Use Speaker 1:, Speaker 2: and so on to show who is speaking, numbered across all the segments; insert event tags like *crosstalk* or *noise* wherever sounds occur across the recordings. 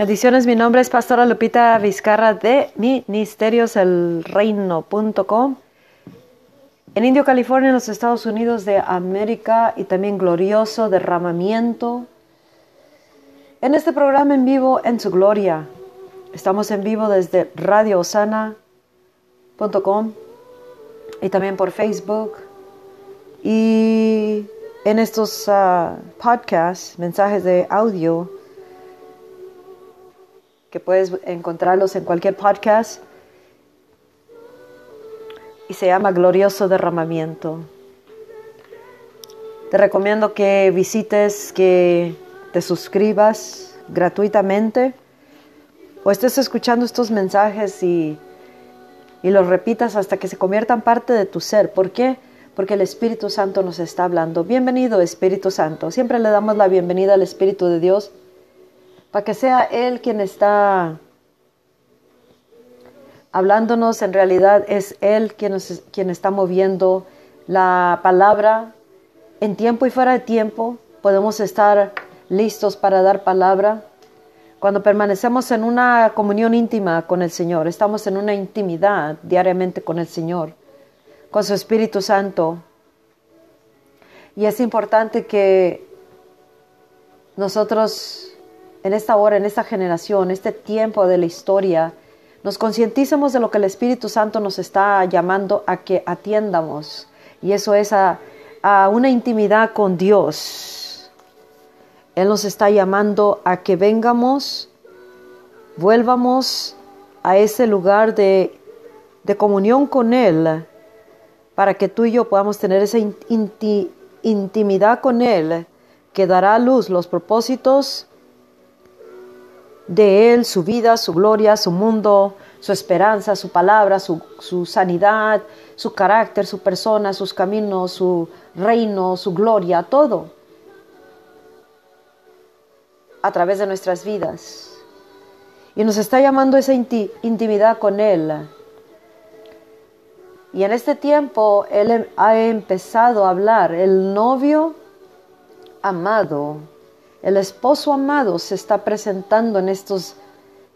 Speaker 1: Bendiciones, mi nombre es Pastora Lupita Vizcarra de ministerioselreino.com en Indio, California, en los Estados Unidos de América y también glorioso derramamiento. En este programa en vivo en su gloria. Estamos en vivo desde radioosana.com y también por Facebook. Y en estos ah, podcasts, mensajes de audio, que puedes encontrarlos en cualquier podcast. Y se llama Glorioso Derramamiento. Te recomiendo que visites, que te suscribas gratuitamente o estés escuchando estos mensajes y, y los repitas hasta que se conviertan parte de tu ser. ¿Por qué? Porque el Espíritu Santo nos está hablando. Bienvenido Espíritu Santo. Siempre le damos la bienvenida al Espíritu de Dios para que sea Él quien está hablándonos, en realidad es Él quien, quien está moviendo la palabra en tiempo y fuera de tiempo. Podemos estar listos para dar palabra. Cuando permanecemos en una comunión íntima con el Señor, estamos en una intimidad diariamente con el Señor, con su Espíritu Santo. Y es importante que nosotros en esta hora, en esta generación, este tiempo de la historia, nos concienticemos de lo que el Espíritu Santo nos está llamando a que atiendamos. Y eso es a, una intimidad con Dios. Él nos está llamando a que vengamos, vuelvamos a ese lugar de, comunión con Él, para que tú y yo podamos tener esa intimidad con Él, que dará a luz los propósitos de Él, su vida, su gloria, su mundo, su esperanza, su palabra, su, sanidad, su carácter, su persona, sus caminos, su reino, su gloria, todo a través de nuestras vidas. Y nos está llamando esa intimidad con Él. Y en este tiempo Él ha empezado a hablar, el novio amado el esposo amado se está presentando en estos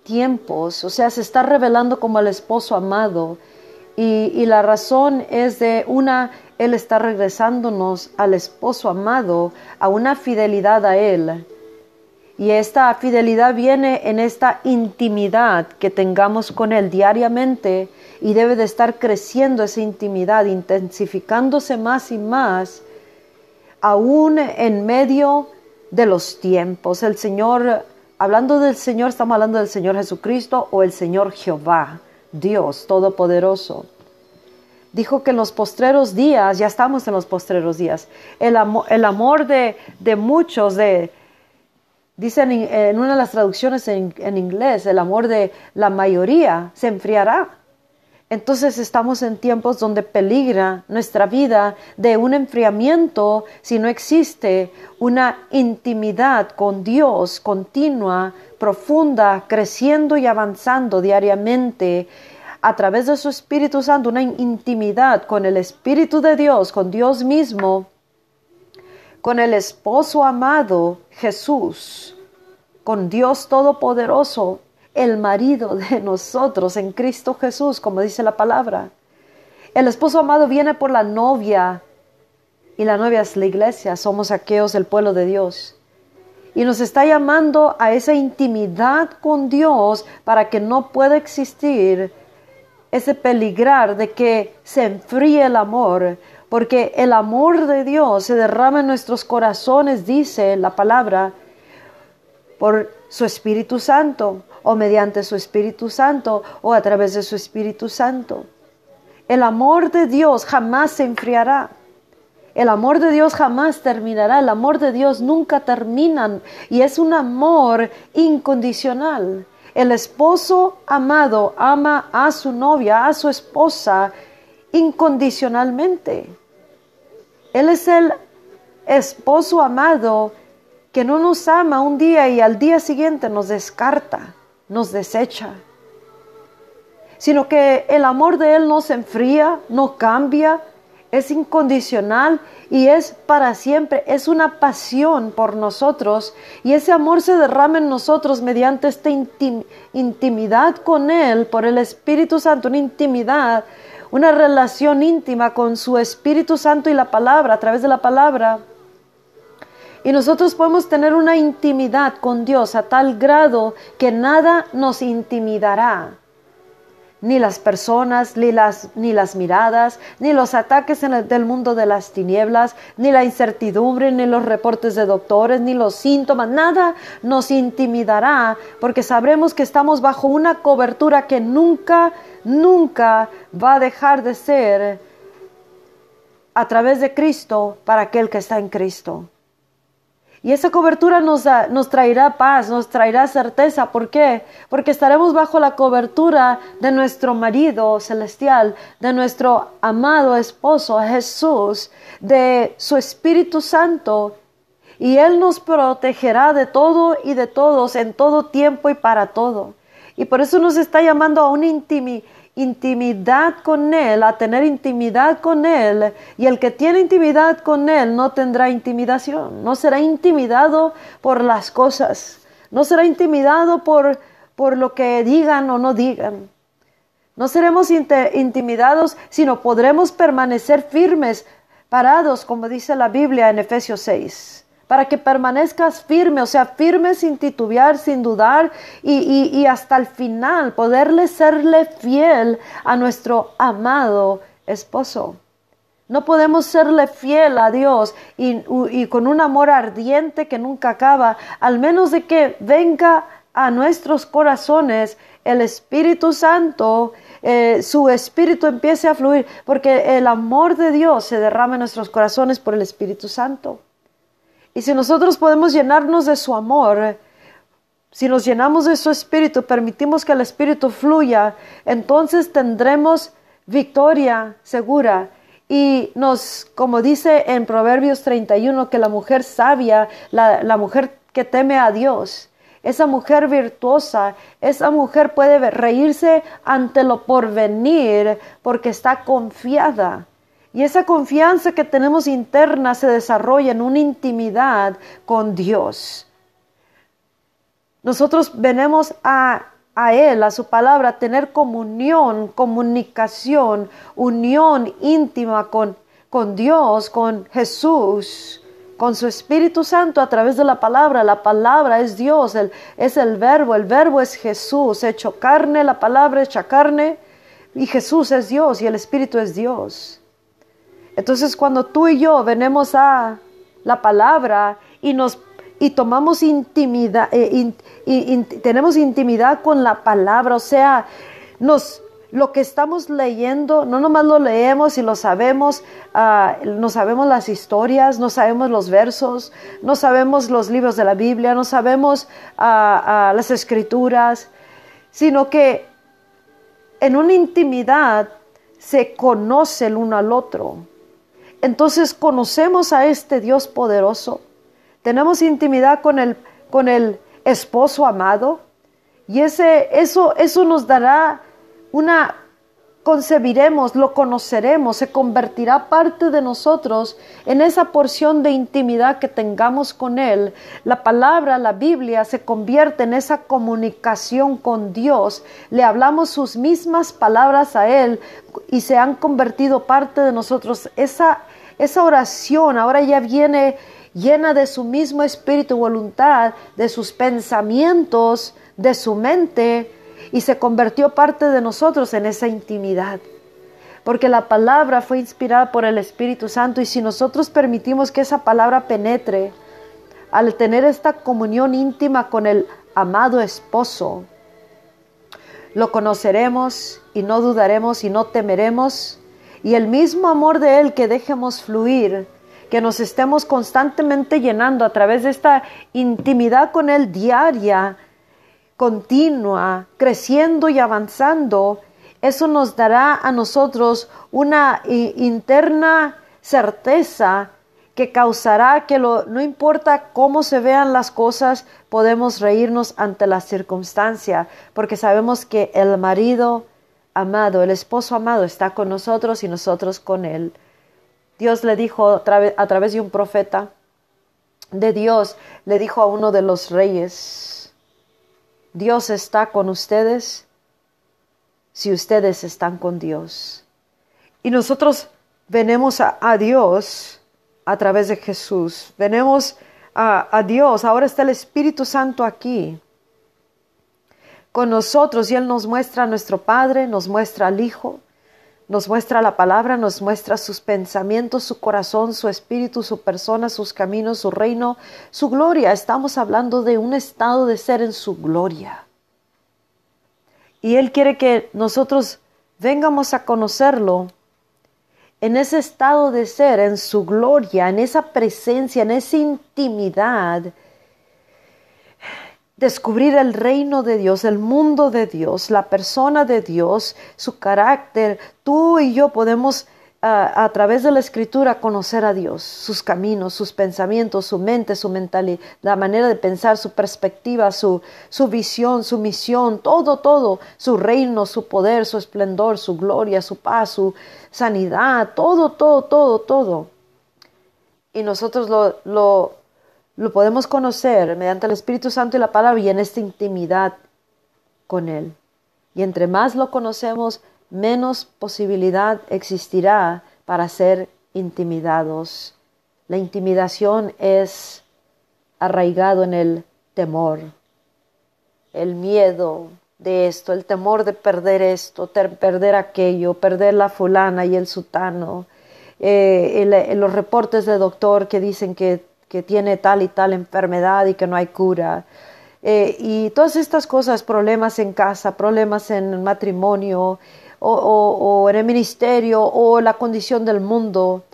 Speaker 1: tiempos, o sea, se está revelando como el esposo amado. Y, la razón es de una, Él está regresándonos al esposo amado, a una fidelidad a Él. Y esta fidelidad viene en esta intimidad que tengamos con Él diariamente y debe de estar creciendo esa intimidad, intensificándose más y más, aún en medio de los tiempos. El Señor, hablando del Señor, estamos hablando del Señor Jesucristo o el Señor Jehová, Dios Todopoderoso. Dijo que en los postreros días, ya estamos en los postreros días, el, amor, el amor de, muchos, de, dicen en una de las traducciones en inglés, el amor de la mayoría se enfriará. Entonces estamos en tiempos donde peligra nuestra vida de un enfriamiento si no existe una intimidad con Dios continua, profunda, creciendo y avanzando diariamente. A través de su Espíritu Santo, una intimidad con el Espíritu de Dios, con Dios mismo, con el esposo amado Jesús, con Dios Todopoderoso, el marido de *laughs* nosotros en Cristo Jesús, como dice la palabra. El esposo amado viene por la novia y la novia es la iglesia, somos aquellos el pueblo de Dios. Y nos está llamando a esa intimidad con Dios para que no pueda existir ese peligrar de que se enfríe el amor, porque el amor de Dios se derrama en nuestros corazones, dice la palabra, por su Espíritu Santo o mediante su Espíritu Santo o a través de su Espíritu Santo. El amor de Dios jamás se enfriará. El amor de Dios jamás terminará. El amor de Dios nunca termina y es un amor incondicional. El esposo amado ama a su novia, a su esposa incondicionalmente. Él es el esposo amado que no nos ama un día y al día siguiente nos descarta nos desecha, sino que el amor de Él no se enfría, no cambia, es incondicional y es para siempre, es una pasión por nosotros y ese amor se derrama en nosotros mediante esta intimidad con Él, por el Espíritu Santo, una intimidad, una relación íntima con su Espíritu Santo y la palabra, a través de la palabra. Y nosotros podemos tener una intimidad con Dios a tal grado que nada nos intimidará ni las personas, ni las, ni las miradas, ni los ataques en del mundo de las tinieblas, ni la incertidumbre, ni los reportes de doctores, ni los síntomas, nada nos intimidará, porque sabremos que estamos bajo una cobertura que nunca, nunca va a dejar de ser a través de Cristo para aquel que está en Cristo. Y esa cobertura nos, nos traerá paz, nos traerá certeza. ¿Por qué? Porque estaremos bajo la cobertura de nuestro marido celestial, de nuestro amado esposo Jesús, de su Espíritu Santo. Y Él nos protegerá de todo y de todos en todo tiempo y para todo. Y por eso nos está llamando a una intimidad intimidad con Él, a tener intimidad con Él. Y el que tiene intimidad con Él no tendrá intimidación, no será intimidado por las cosas, no será intimidado por, por lo que digan o no digan. No seremos intimidados, sino podremos permanecer firmes, parados, como dice la Biblia en Efesios 6 para que permanezcas firme, o sea, firme sin titubear, sin dudar y, hasta el final poderle serle fiel a nuestro amado esposo. No podemos serle fiel a Dios y, con un amor ardiente que nunca acaba, al menos de que venga a nuestros corazones el Espíritu Santo, eh, su Espíritu empiece a fluir, porque el amor de Dios se derrama en nuestros corazones por el Espíritu Santo. Y si nosotros podemos llenarnos de su amor, si nos llenamos de su espíritu, permitimos que el espíritu fluya, entonces tendremos victoria segura. Y nos, como dice en Proverbios 31, que la mujer sabia, la, la mujer que teme a Dios, esa mujer virtuosa, esa mujer puede reírse ante lo porvenir porque está confiada y esa confianza que tenemos interna se desarrolla en una intimidad con Dios. Nosotros venimos a, Él, a su palabra, a tener comunión, comunicación, unión íntima con, con Dios, con Jesús, con su Espíritu Santo a través de la palabra. La palabra es Dios, es el verbo, el verbo es Jesús, hecho carne, la palabra hecha carne, y Jesús es Dios y el Espíritu es Dios. Entonces cuando tú y yo venimos a la palabra y nos y tomamos intimidad, eh, tenemos intimidad con la palabra, o sea, nos lo que estamos leyendo, no nomás lo leemos y lo sabemos, ah, no sabemos las historias, no sabemos los versos, no sabemos los libros de la Biblia, no sabemos ah, ah, las escrituras, sino que en una intimidad se conoce el uno al otro. Entonces conocemos a este Dios poderoso, tenemos intimidad con el, con el esposo amado y ese, eso, eso nos dará una concebiremos, lo conoceremos, se convertirá parte de nosotros en esa porción de intimidad que tengamos con Él. La palabra, la Biblia, se convierte en esa comunicación con Dios. Le hablamos sus mismas palabras a Él y se han convertido parte de nosotros. Esa, esa oración ahora ya viene llena de su mismo espíritu voluntad, de sus pensamientos, de su mente, y se convirtió parte de nosotros en esa intimidad. Porque la palabra fue inspirada por el Espíritu Santo y si nosotros permitimos que esa palabra penetre, al tener esta comunión íntima con el amado esposo, lo conoceremos y no dudaremos y no temeremos y el mismo amor de Él que dejemos fluir, que nos estemos constantemente llenando a través de esta intimidad con Él diaria, continua, creciendo y avanzando, eso nos dará a nosotros una interna certeza que causará que no importa cómo se vean las cosas, podemos reírnos ante la circunstancia, porque sabemos que el marido amado, el esposo amado está con nosotros y nosotros con él. Dios le dijo a través de un profeta de Dios, le dijo a uno de los reyes, Dios está con ustedes si ustedes están con Dios. Y nosotros venemos a, Dios a través de Jesús, venemos a, a Dios, ahora está el Espíritu Santo aquí con nosotros y Él nos muestra a nuestro Padre, nos muestra al Hijo, nos muestra la palabra, nos muestra sus pensamientos, su corazón, su espíritu, su persona, sus caminos, su reino, su gloria. Estamos hablando de un estado de ser en su gloria. Y Él quiere que nosotros vengamos a conocerlo en ese estado de ser, en su gloria, en esa presencia, en esa intimidad descubrir el reino de Dios, el mundo de Dios, la persona de Dios, su carácter. Tú y yo podemos a través de la escritura conocer a Dios, sus caminos, sus pensamientos, su mente, su mentalidad, la manera de pensar, su perspectiva, su, su visión, su misión, todo, todo, su reino, su poder, su esplendor, su gloria, su paz, su sanidad, todo, todo, todo, todo. Y nosotros lo, lo lo podemos conocer mediante el Espíritu Santo y la palabra y en esta intimidad con Él. Y entre más lo conocemos, menos posibilidad existirá para ser intimidados. La intimidación es arraigado en el temor, el miedo de esto, el temor de perder esto, perder aquello, perder la fulana y el sutano, eh, los reportes de doctor que dicen que que tiene tal y tal enfermedad y que no hay cura. Eh, y todas estas cosas, problemas en casa, problemas en el matrimonio o, en el ministerio o la condición del mundo,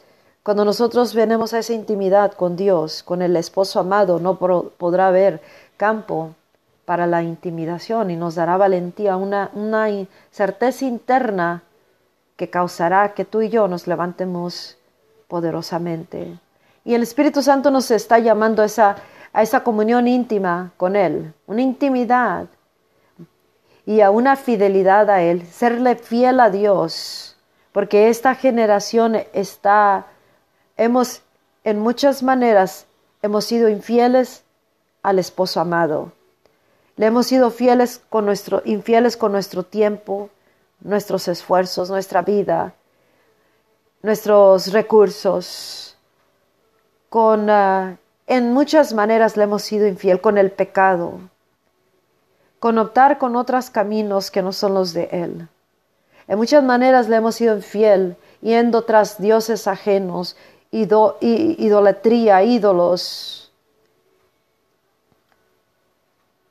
Speaker 1: cuando nosotros venimos a esa intimidad con Dios, con el esposo amado, no podrá haber campo para la intimidación y nos dará valentía, una, una certeza interna que causará que tú y yo nos levantemos poderosamente. Y el Espíritu Santo nos está llamando a esa, a esa comunión íntima con Él, una intimidad y a una fidelidad a Él, serle fiel a Dios, porque esta generación está, hemos, en muchas maneras, hemos sido infieles al esposo amado. Le hemos sido fieles con nuestro, infieles con nuestro tiempo, nuestros esfuerzos, nuestra vida, nuestros recursos con, ah, en muchas maneras le hemos sido infiel con el pecado, con optar con otros caminos que no son los de Él. En muchas maneras le hemos sido infiel yendo tras dioses ajenos, idolatría, ídolos,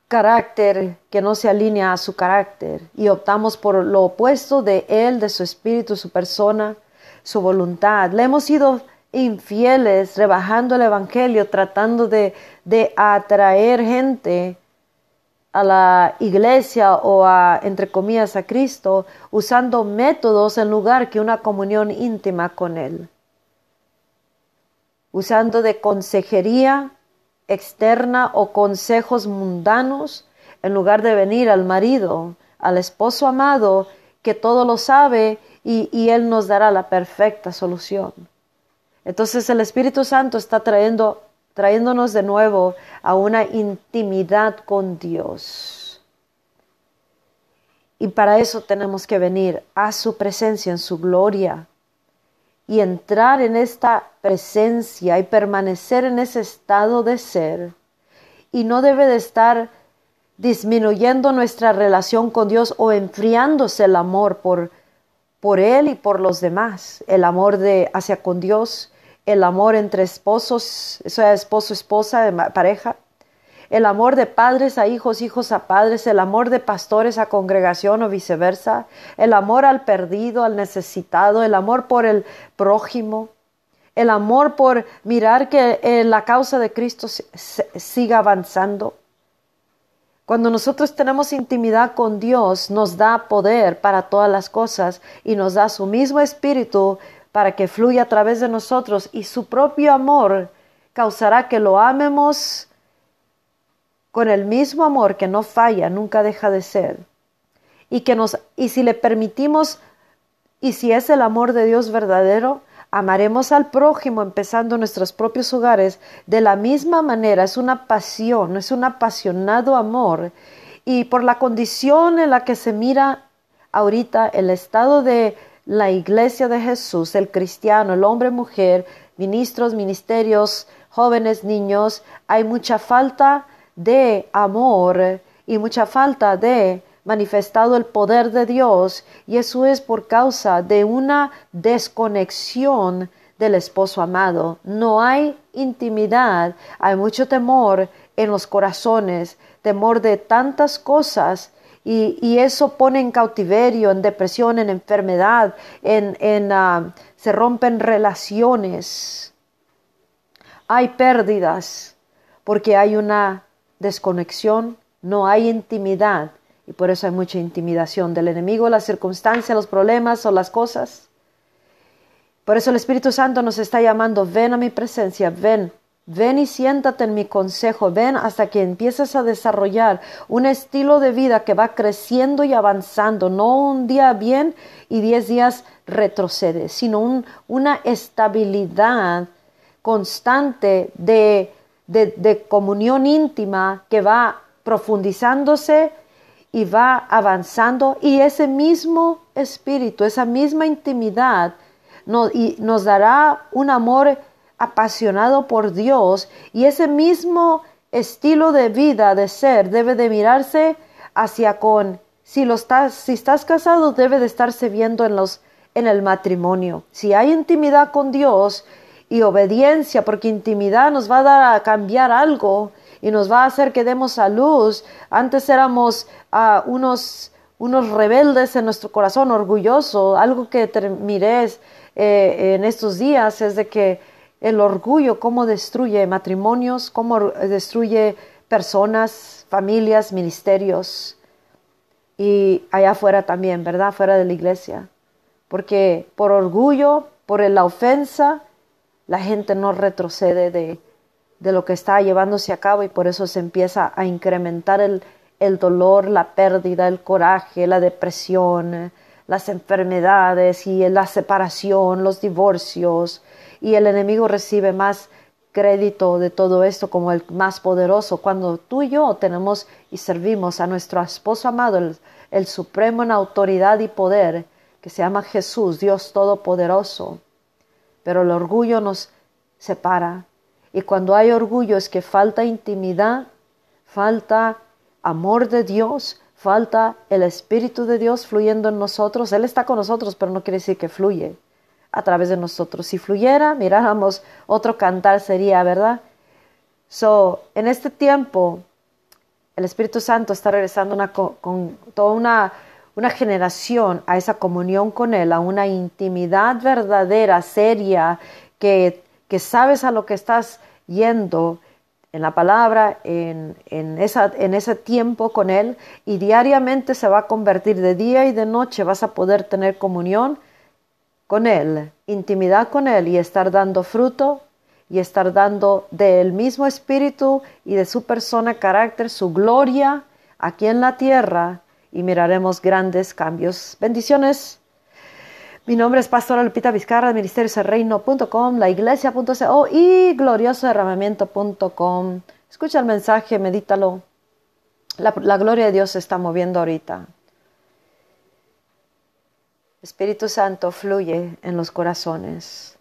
Speaker 1: carácter que no se alinea a su carácter y optamos por lo opuesto de Él, de su espíritu, su persona, su voluntad. Le hemos sido infieles, rebajando el Evangelio, tratando de, atraer gente a la iglesia o a, entre comillas, a Cristo, usando métodos en lugar que una comunión íntima con Él. Usando de consejería externa o consejos mundanos en lugar de venir al marido, al esposo amado, que todo lo sabe y, y Él nos dará la perfecta solución. Entonces el Espíritu Santo está trayendo, trayéndonos de nuevo a una intimidad con Dios. Y para eso tenemos que venir a su presencia en su gloria y entrar en esta presencia y permanecer en ese estado de ser. Y no debe de estar disminuyendo nuestra relación con Dios o enfriándose el amor por por él y por los demás, el amor de hacia con Dios, el amor entre esposos, sea esposo, esposa, pareja, el amor de padres a hijos, hijos a padres, el amor de pastores a congregación o viceversa, el amor al perdido, al necesitado, el amor por el prójimo, el amor por mirar que eh, la causa de Cristo siga avanzando, cuando nosotros tenemos intimidad con Dios, nos da poder para todas las cosas y nos da su mismo espíritu para que fluya a través de nosotros y su propio amor causará que lo amemos con el mismo amor que no falla, nunca deja de ser. Y que nos y si le permitimos y si es el amor de Dios verdadero, amaremos al prójimo empezando nuestros propios hogares de la misma manera. Es una pasión, es un apasionado amor. Y por la condición en la que se mira ahorita el estado de la iglesia de Jesús, el cristiano, el hombre, mujer, ministros, ministerios, jóvenes, niños, hay mucha falta de amor y mucha falta de manifestado el poder de Dios y eso es por causa de una desconexión del esposo amado. No hay intimidad, hay mucho temor en los corazones, temor de tantas cosas y, eso pone en cautiverio, en depresión, en enfermedad, en, en ah, se rompen relaciones. Hay pérdidas porque hay una desconexión, no hay intimidad y por eso hay mucha intimidación del enemigo, las circunstancias, los problemas o las cosas. Por eso el Espíritu Santo nos está llamando, ven a mi presencia, ven, ven y siéntate en mi consejo, ven hasta que empieces a desarrollar un estilo de vida que va creciendo y avanzando, no un día bien y diez días retrocede, sino una estabilidad constante de, de comunión íntima que va profundizándose y va avanzando y ese mismo espíritu, esa misma intimidad nos, y nos dará un amor apasionado por Dios y ese mismo estilo de vida, de ser, debe de mirarse hacia con, si, lo estás, si estás casado, debe de estarse viendo en, los, en el matrimonio. Si hay intimidad con Dios y obediencia, porque intimidad nos va a dar a cambiar algo, y nos va a hacer que demos a luz. Antes éramos uh, unos, unos rebeldes en nuestro corazón, orgulloso. Algo que miré eh, en estos días es de que el orgullo, cómo destruye matrimonios, cómo destruye personas, familias, ministerios. Y allá afuera también, ¿verdad? Fuera de la iglesia. Porque por orgullo, por la ofensa, la gente no retrocede de, de lo que está llevándose a cabo y por eso se empieza a incrementar el, el dolor, la pérdida, el coraje, la depresión, las enfermedades y la separación, los divorcios. Y el enemigo recibe más crédito de todo esto como el más poderoso. Cuando tú y yo tenemos y servimos a nuestro esposo amado, el, el supremo en autoridad y poder que se llama Jesús, Dios Todopoderoso. Pero el orgullo nos separa, y cuando hay orgullo es que falta intimidad, falta amor de Dios, falta el Espíritu de Dios fluyendo en nosotros. Él está con nosotros, pero no quiere decir que fluye a través de nosotros. Si fluyera, miráramos otro cantar sería, ¿verdad? So, en este tiempo, el Espíritu Santo está regresando con toda una, una generación a esa comunión con Él, a una intimidad verdadera, seria, que que sabes a lo que estás yendo en la palabra, en, esa, en ese tiempo con Él, y diariamente se va a convertir de día y de noche, vas a poder tener comunión con Él, intimidad con Él y estar dando fruto y estar dando del mismo espíritu y de su persona, carácter, su gloria aquí en la tierra y miraremos grandes cambios. Bendiciones. Mi nombre es Pastora Lupita Vizcarra, la laiglesia.co y gloriosoderramamiento.com. Escucha el mensaje, medítalo. La, la gloria de Dios se está moviendo ahorita. Espíritu Santo fluye en los corazones.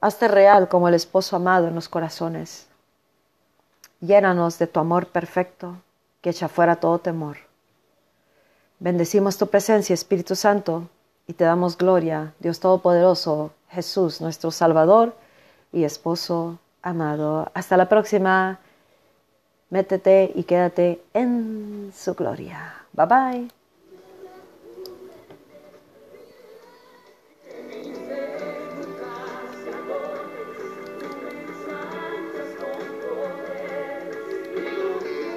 Speaker 1: Hazte real como el esposo amado en los corazones. Llénanos de tu amor perfecto que echa fuera todo temor. Bendecimos tu presencia, Espíritu Santo, y te damos gloria, Dios Todopoderoso, Jesús, nuestro Salvador y esposo amado. Hasta la próxima. Métete y quédate en su gloria. Bye bye.